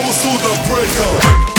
Almost through the breakup.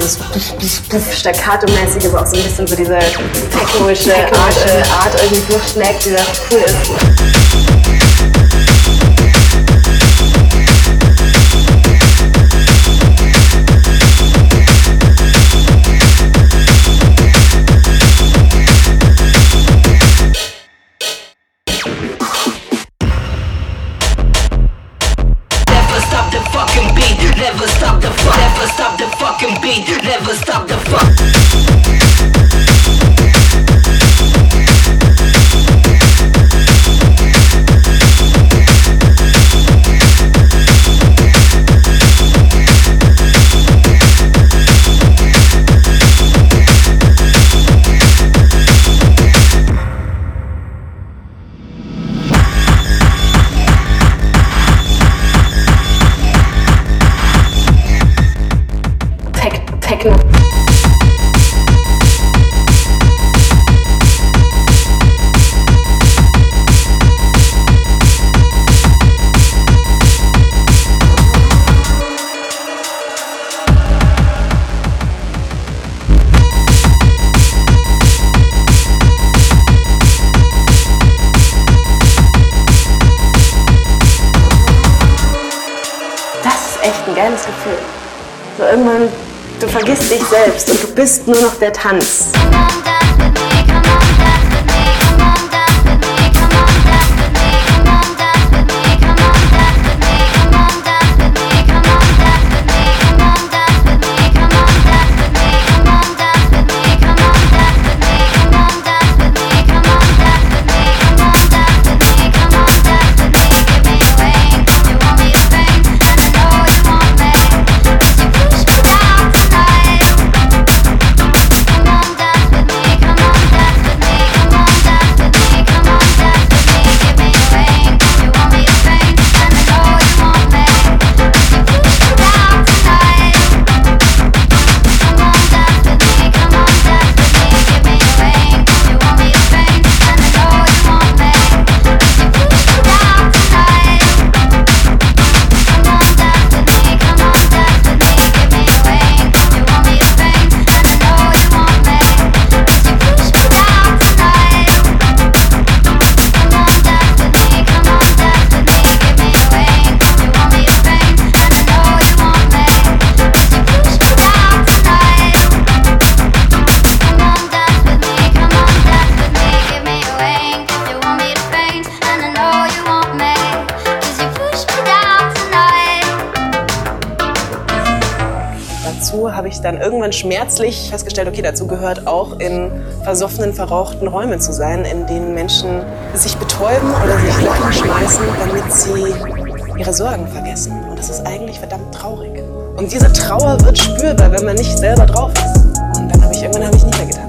House oder Breaker. Staccato-mäßige, aber auch so ein bisschen so diese technoische Art, äh, Art irgendwie durchschlägt, die da cool ist. Never stop the fuck, never stop the fucking beat, never stop the fuck. Selbst und du bist nur noch der Tanz. Ich dann irgendwann schmerzlich festgestellt, okay, dazu gehört auch in versoffenen, verrauchten Räumen zu sein, in denen Menschen sich betäuben oder sich Lachen schmeißen, damit sie ihre Sorgen vergessen. Und das ist eigentlich verdammt traurig. Und diese Trauer wird spürbar, wenn man nicht selber drauf ist. Und dann habe ich irgendwann habe ich nicht mehr getan.